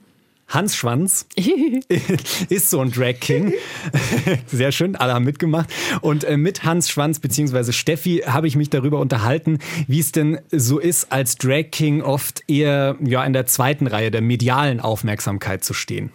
Hans Schwanz [LAUGHS] ist so ein Drag King. [LAUGHS] Sehr schön, alle haben mitgemacht. Und äh, mit Hans Schwanz bzw. Steffi habe ich mich darüber unterhalten, wie es denn so ist, als Drag King oft eher ja, in der zweiten Reihe der medialen Aufmerksamkeit zu stehen.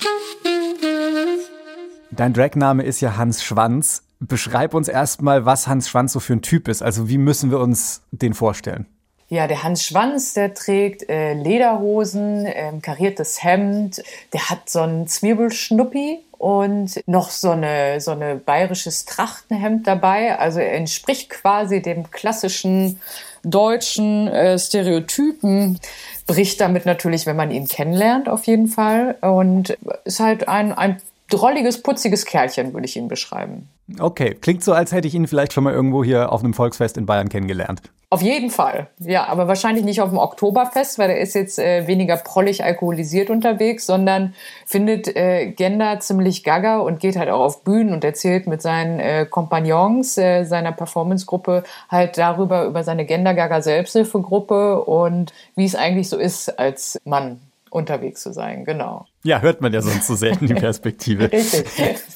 Dein Dragname ist ja Hans Schwanz. Beschreib uns erstmal, was Hans Schwanz so für ein Typ ist. Also wie müssen wir uns den vorstellen? Ja, der Hans Schwanz, der trägt äh, Lederhosen, äh, kariertes Hemd, der hat so einen Zwiebelschnuppi und noch so eine so eine bayerisches Trachtenhemd dabei. Also er entspricht quasi dem klassischen deutschen äh, Stereotypen, bricht damit natürlich, wenn man ihn kennenlernt, auf jeden Fall und ist halt ein ein drolliges, putziges Kerlchen, würde ich ihn beschreiben. Okay, klingt so, als hätte ich ihn vielleicht schon mal irgendwo hier auf einem Volksfest in Bayern kennengelernt. Auf jeden Fall, ja, aber wahrscheinlich nicht auf dem Oktoberfest, weil er ist jetzt äh, weniger prollig alkoholisiert unterwegs, sondern findet äh, Gender ziemlich gaga und geht halt auch auf Bühnen und erzählt mit seinen äh, Kompagnons äh, seiner Performancegruppe halt darüber, über seine Gender-Gaga-Selbsthilfegruppe und wie es eigentlich so ist als Mann unterwegs zu sein, genau. Ja, hört man ja sonst so selten die [LAUGHS] Perspektive. Richtig,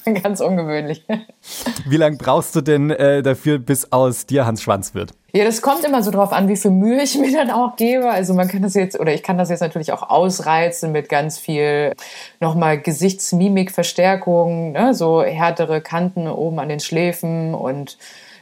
[LAUGHS] ganz ungewöhnlich. Wie lange brauchst du denn äh, dafür, bis aus dir Hans Schwanz wird? Ja, das kommt immer so drauf an, wie viel Mühe ich [LAUGHS] mir dann auch gebe. Also man kann das jetzt, oder ich kann das jetzt natürlich auch ausreizen mit ganz viel nochmal Gesichtsmimikverstärkung, ne? so härtere Kanten oben an den Schläfen und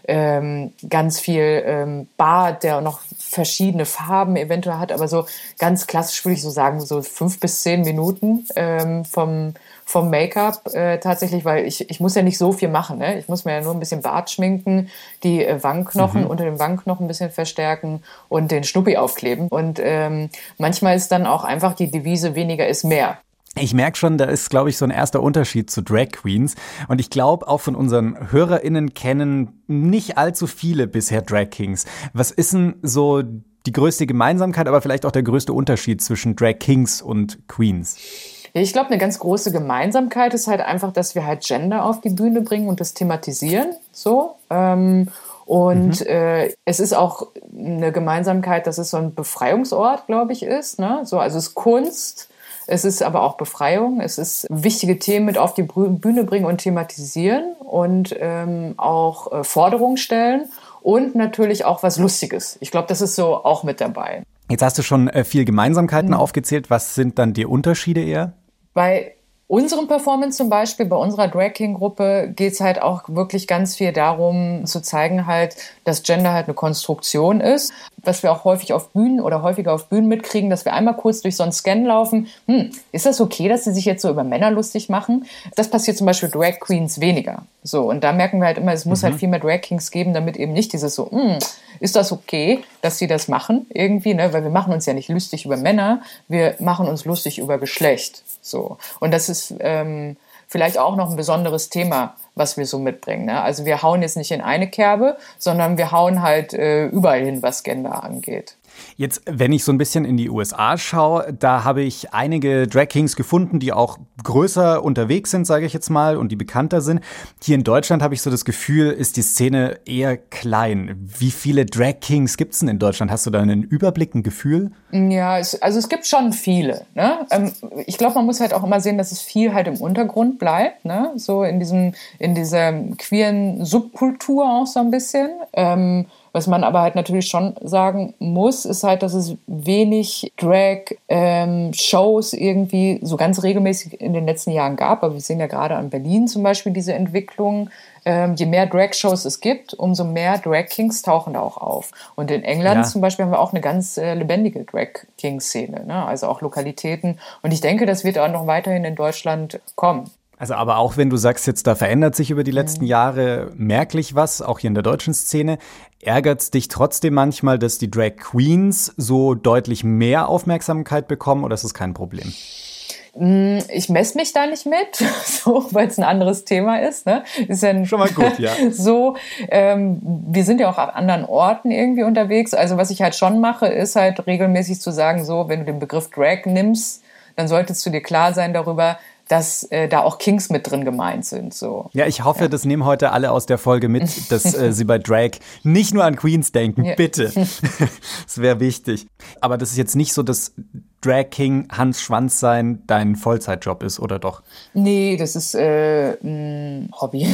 ähm, ganz viel ähm, Bart, der noch verschiedene Farben eventuell hat, aber so ganz klassisch würde ich so sagen, so fünf bis zehn Minuten ähm, vom, vom Make-up äh, tatsächlich, weil ich, ich muss ja nicht so viel machen. Ne? Ich muss mir ja nur ein bisschen Bart schminken, die äh, Wangenknochen mhm. unter dem Wangenknochen ein bisschen verstärken und den Schnuppi aufkleben. Und ähm, manchmal ist dann auch einfach die Devise weniger ist mehr. Ich merke schon, da ist, glaube ich, so ein erster Unterschied zu Drag Queens. Und ich glaube, auch von unseren HörerInnen kennen nicht allzu viele bisher Drag Kings. Was ist denn so die größte Gemeinsamkeit, aber vielleicht auch der größte Unterschied zwischen Drag Kings und Queens? ich glaube, eine ganz große Gemeinsamkeit ist halt einfach, dass wir halt Gender auf die Bühne bringen und das thematisieren. So. Ähm, und mhm. äh, es ist auch eine Gemeinsamkeit, dass es so ein Befreiungsort, glaube ich, ist. Ne? So, also es ist Kunst es ist aber auch Befreiung. Es ist wichtige Themen mit auf die Bühne bringen und thematisieren und ähm, auch äh, Forderungen stellen und natürlich auch was Lustiges. Ich glaube, das ist so auch mit dabei. Jetzt hast du schon äh, viel Gemeinsamkeiten mhm. aufgezählt. Was sind dann die Unterschiede eher? Bei unserem Performance zum Beispiel, bei unserer Drag King Gruppe geht es halt auch wirklich ganz viel darum zu zeigen halt, dass Gender halt eine Konstruktion ist. Was wir auch häufig auf Bühnen oder häufiger auf Bühnen mitkriegen, dass wir einmal kurz durch so einen Scan laufen. Hm, ist das okay, dass sie sich jetzt so über Männer lustig machen? Das passiert zum Beispiel Drag Queens weniger. So, und da merken wir halt immer, es muss halt mhm. halt viel mehr Drag Kings geben, damit eben nicht dieses so, hm, ist das okay, dass sie das machen irgendwie, ne? Weil wir machen uns ja nicht lustig über Männer, wir machen uns lustig über Geschlecht. So. Und das ist ähm, vielleicht auch noch ein besonderes Thema, was wir so mitbringen. Ne? Also wir hauen jetzt nicht in eine Kerbe, sondern wir hauen halt äh, überall hin, was Gender angeht. Jetzt, wenn ich so ein bisschen in die USA schaue, da habe ich einige Drag Kings gefunden, die auch größer unterwegs sind, sage ich jetzt mal, und die bekannter sind. Hier in Deutschland habe ich so das Gefühl, ist die Szene eher klein. Wie viele Drag Kings gibt es denn in Deutschland? Hast du da einen Überblick, ein Gefühl? Ja, es, also es gibt schon viele. Ne? Ähm, ich glaube, man muss halt auch immer sehen, dass es viel halt im Untergrund bleibt, ne? so in diesem in dieser queeren Subkultur auch so ein bisschen. Ähm, was man aber halt natürlich schon sagen muss, ist halt, dass es wenig Drag-Shows ähm, irgendwie so ganz regelmäßig in den letzten Jahren gab. Aber wir sehen ja gerade an Berlin zum Beispiel diese Entwicklung. Ähm, je mehr Drag-Shows es gibt, umso mehr Drag-Kings tauchen da auch auf. Und in England ja. zum Beispiel haben wir auch eine ganz äh, lebendige Drag-King-Szene, ne? also auch Lokalitäten. Und ich denke, das wird auch noch weiterhin in Deutschland kommen. Also aber auch wenn du sagst jetzt, da verändert sich über die letzten. Jahre merklich was, auch hier in der deutschen Szene, ärgert es dich trotzdem manchmal, dass die Drag Queens so deutlich mehr Aufmerksamkeit bekommen oder ist das kein Problem? Mm, ich messe mich da nicht mit, [LAUGHS] so, weil es ein anderes Thema ist. Ne? ist ja Schon mal gut, ja. [LAUGHS] so, ähm, wir sind ja auch an anderen Orten irgendwie unterwegs. Also was ich halt schon mache, ist halt regelmäßig zu sagen, so, wenn du den Begriff Drag nimmst, dann solltest du dir klar sein darüber, dass äh, da auch Kings mit drin gemeint sind. So. Ja, ich hoffe, ja. das nehmen heute alle aus der Folge mit, [LAUGHS] dass äh, sie bei Drag nicht nur an Queens denken. Ja. Bitte. [LAUGHS] das wäre wichtig. Aber das ist jetzt nicht so, dass Drag King Hans Schwanz sein dein Vollzeitjob ist, oder doch? Nee, das ist äh, ein Hobby.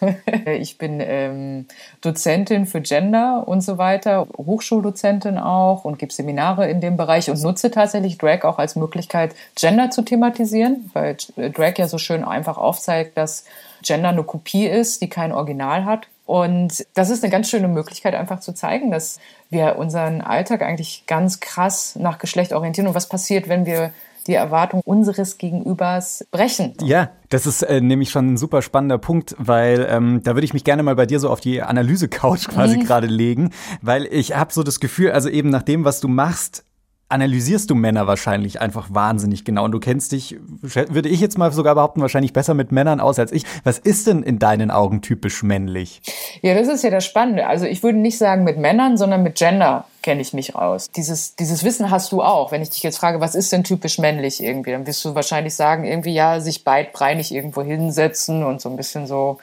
[LAUGHS] ich bin ähm, Dozentin für Gender und so weiter, Hochschuldozentin auch und gebe Seminare in dem Bereich und nutze tatsächlich Drag auch als Möglichkeit, Gender zu thematisieren, weil Drag ja so schön einfach aufzeigt, dass Gender eine Kopie ist, die kein Original hat. Und das ist eine ganz schöne Möglichkeit, einfach zu zeigen, dass wir unseren Alltag eigentlich ganz krass nach Geschlecht orientieren und was passiert, wenn wir die Erwartung unseres Gegenübers brechen. Ja, das ist äh, nämlich schon ein super spannender Punkt, weil ähm, da würde ich mich gerne mal bei dir so auf die Analyse-Couch [LAUGHS] quasi mhm. gerade legen, weil ich habe so das Gefühl, also eben nach dem, was du machst, analysierst du Männer wahrscheinlich einfach wahnsinnig genau. Und du kennst dich, würde ich jetzt mal sogar behaupten, wahrscheinlich besser mit Männern aus als ich. Was ist denn in deinen Augen typisch männlich? Ja, das ist ja das Spannende. Also ich würde nicht sagen mit Männern, sondern mit Gender kenne ich mich aus. Dieses, dieses Wissen hast du auch. Wenn ich dich jetzt frage, was ist denn typisch männlich irgendwie, dann wirst du wahrscheinlich sagen, irgendwie ja, sich beidbreinig irgendwo hinsetzen und so ein bisschen so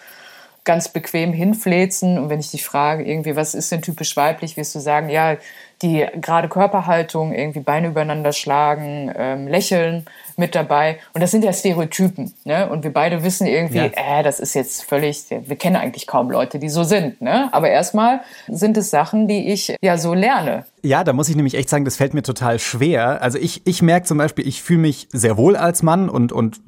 ganz bequem hinfläzen. Und wenn ich dich frage, irgendwie, was ist denn typisch weiblich, wirst du sagen, ja, die gerade Körperhaltung, irgendwie Beine übereinander schlagen, ähm, lächeln mit dabei. Und das sind ja Stereotypen. Ne? Und wir beide wissen irgendwie, ja. äh, das ist jetzt völlig, wir kennen eigentlich kaum Leute, die so sind. Ne? Aber erstmal sind es Sachen, die ich ja so lerne. Ja, da muss ich nämlich echt sagen, das fällt mir total schwer. Also ich, ich merke zum Beispiel, ich fühle mich sehr wohl als Mann und, und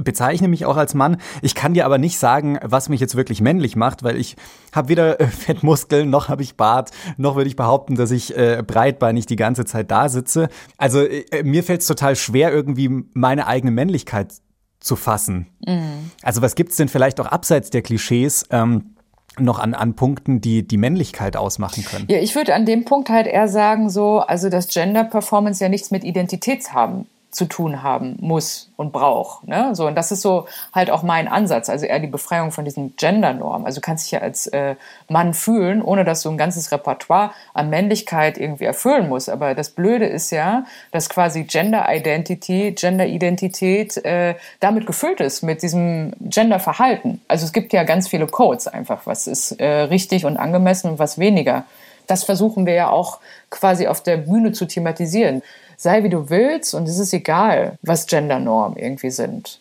bezeichne mich auch als Mann. Ich kann dir aber nicht sagen, was mich jetzt wirklich männlich macht, weil ich habe weder äh, Fettmuskeln, noch habe ich Bart, noch würde ich behaupten, dass ich äh, breitbeinig die ganze Zeit da sitze. Also äh, mir fällt es total schwer, irgendwie meine eigene Männlichkeit zu fassen. Mhm. Also was gibt's denn vielleicht auch abseits der Klischees? Ähm, noch an, an Punkten, die die Männlichkeit ausmachen können? Ja, ich würde an dem Punkt halt eher sagen, so, also dass Gender Performance ja nichts mit Identität haben zu tun haben muss und braucht. Ne? So, und das ist so halt auch mein Ansatz, also eher die Befreiung von diesen Gender-Normen. Also du kannst dich ja als äh, Mann fühlen, ohne dass du ein ganzes Repertoire an Männlichkeit irgendwie erfüllen musst. Aber das Blöde ist ja, dass quasi Gender-Identity, Gender-Identität äh, damit gefüllt ist, mit diesem Gender-Verhalten. Also es gibt ja ganz viele Codes einfach, was ist äh, richtig und angemessen und was weniger. Das versuchen wir ja auch quasi auf der Bühne zu thematisieren sei wie du willst und es ist egal, was Gendernormen irgendwie sind.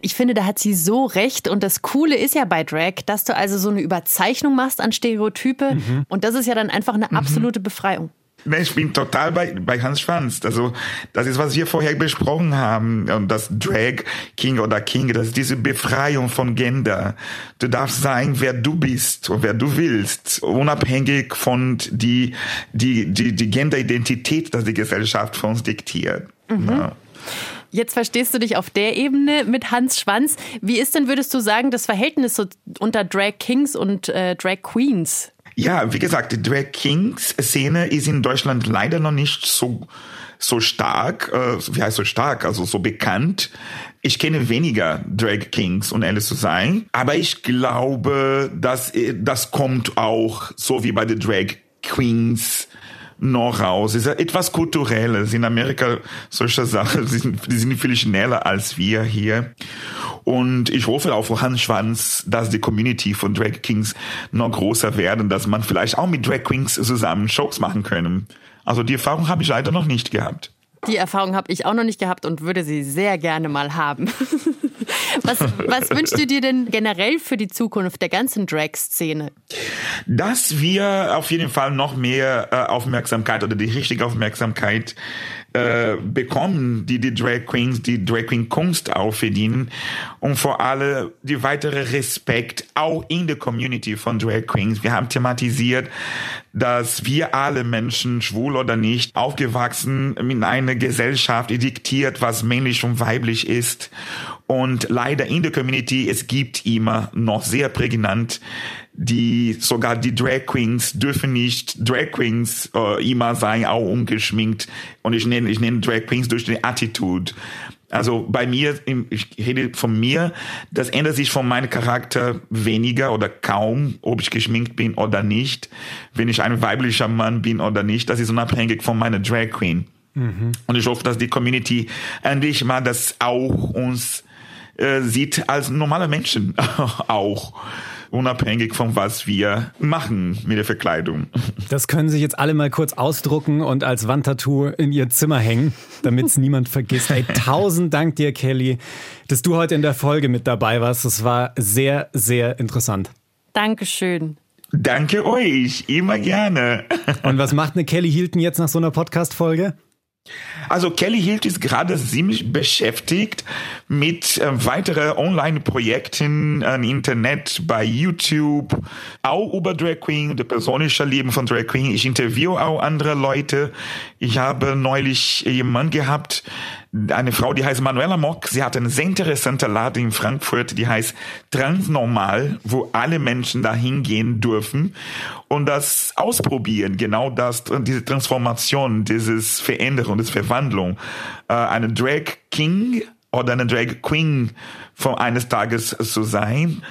Ich finde, da hat sie so recht. Und das Coole ist ja bei Drag, dass du also so eine Überzeichnung machst an Stereotype. Mhm. Und das ist ja dann einfach eine mhm. absolute Befreiung. Ich bin total bei, bei Hans Schwanz. Also, das ist, was wir vorher besprochen haben. Und das Drag King oder King, das ist diese Befreiung von Gender. Du darfst sein, wer du bist und wer du willst. Unabhängig von die, die, die, die Genderidentität, dass die Gesellschaft von uns diktiert. Mhm. Ja. Jetzt verstehst du dich auf der Ebene mit Hans Schwanz. Wie ist denn, würdest du sagen, das Verhältnis so unter Drag Kings und äh, Drag Queens? Ja, wie gesagt, die Drag Kings Szene ist in Deutschland leider noch nicht so so stark, äh, wie heißt so stark, also so bekannt. Ich kenne weniger Drag Kings, um ehrlich zu sein. Aber ich glaube, dass äh, das kommt auch, so wie bei den Drag Queens, noch raus. Es ist etwas Kulturelles. In Amerika solche Sachen, die sind, die sind viel schneller als wir hier. Und ich hoffe für Hans Schwanz, dass die Community von Drag Kings noch größer werden, dass man vielleicht auch mit Drag Queens zusammen Shows machen können. Also die Erfahrung habe ich leider noch nicht gehabt. Die Erfahrung habe ich auch noch nicht gehabt und würde sie sehr gerne mal haben. [LAUGHS] was, was wünschst du dir denn generell für die Zukunft der ganzen Drag-Szene? Dass wir auf jeden Fall noch mehr äh, Aufmerksamkeit oder die richtige Aufmerksamkeit äh, bekommen, die die Drag Queens, die Drag Queen Kunst auch verdienen und vor allem die weitere Respekt auch in der Community von Drag Queens. Wir haben thematisiert, dass wir alle Menschen, schwul oder nicht, aufgewachsen in einer Gesellschaft, die diktiert, was männlich und weiblich ist. Und leider in der Community, es gibt immer noch sehr prägnant die sogar die Drag Queens dürfen nicht Drag Queens äh, immer sein, auch ungeschminkt. Und ich nenne ich nenne Drag Queens durch die Attitude. Also bei mir, ich rede von mir, das ändert sich von meinem Charakter weniger oder kaum, ob ich geschminkt bin oder nicht, wenn ich ein weiblicher Mann bin oder nicht. Das ist unabhängig von meiner Drag Queen. Mhm. Und ich hoffe, dass die Community endlich mal das auch uns äh, sieht als normale Menschen [LAUGHS] auch unabhängig von was wir machen mit der Verkleidung. Das können sich jetzt alle mal kurz ausdrucken und als Wandtattoo in ihr Zimmer hängen, damit es [LAUGHS] niemand vergisst. Ey, tausend Dank dir, Kelly, dass du heute in der Folge mit dabei warst. Das war sehr, sehr interessant. Dankeschön. Danke euch, immer gerne. Und was macht eine Kelly Hilton jetzt nach so einer Podcast-Folge? Also Kelly Hilt ist gerade ziemlich beschäftigt mit äh, weiteren Online-Projekten am Internet, bei YouTube, auch über Drag Queen, das persönliche Leben von Drag Queen. Ich interviewe auch andere Leute. Ich habe neulich jemanden gehabt, eine Frau, die heißt Manuela Mock. Sie hat einen sehr interessanten Laden in Frankfurt, die heißt Transnormal, wo alle Menschen da hingehen dürfen und das ausprobieren. Genau das, diese Transformation, dieses Veränderung, diese Verwandlung. Äh, eine Drag King oder eine Drag Queen von eines Tages zu sein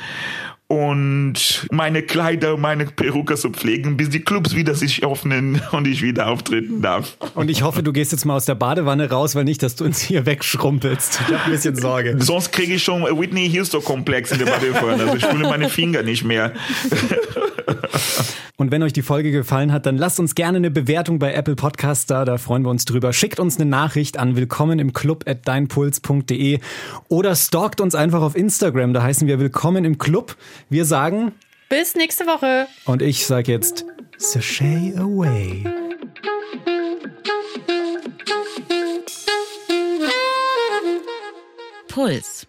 und meine Kleider, meine Perücke zu pflegen, bis die Clubs wieder sich öffnen [LAUGHS] und ich wieder auftreten darf. Und ich hoffe, du gehst jetzt mal aus der Badewanne raus, weil nicht, dass du uns hier wegschrumpelst. Ich habe ein bisschen Sorge. Sonst kriege ich schon Whitney Houston-Komplex in der Badewanne. Also ich fühle meine Finger nicht mehr. [LAUGHS] [LAUGHS] Und wenn euch die Folge gefallen hat, dann lasst uns gerne eine Bewertung bei Apple Podcast da, da freuen wir uns drüber. Schickt uns eine Nachricht an willkommen im Club at deinpuls.de oder stalkt uns einfach auf Instagram, da heißen wir willkommen im Club. Wir sagen bis nächste Woche. Und ich sage jetzt Sashay away. Puls.